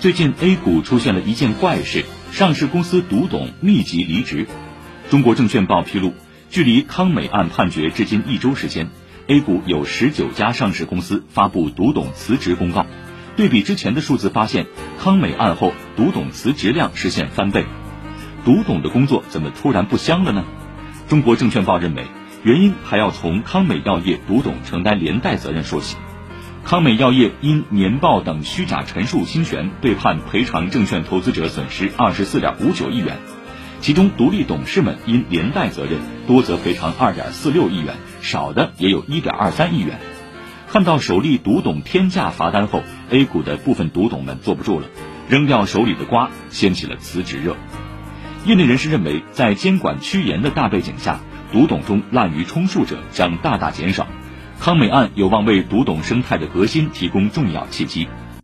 最近 A 股出现了一件怪事，上市公司独董密集离职。中国证券报披露，距离康美案判决至今一周时间，A 股有十九家上市公司发布独董辞职公告。对比之前的数字，发现康美案后独董辞职量实现翻倍。独董的工作怎么突然不香了呢？中国证券报认为，原因还要从康美药业独董承担连带责任说起。康美药业因年报等虚假陈述侵权，被判赔偿证券投资者损失二十四点五九亿元，其中独立董事们因连带责任多则赔偿二点四六亿元，少的也有一点二三亿元。看到首例独董天价罚单后，A 股的部分独董们坐不住了，扔掉手里的瓜，掀起了辞职热。业内人士认为，在监管趋严的大背景下，独董中滥竽充数者将大大减少。康美案有望为读懂生态的革新提供重要契机。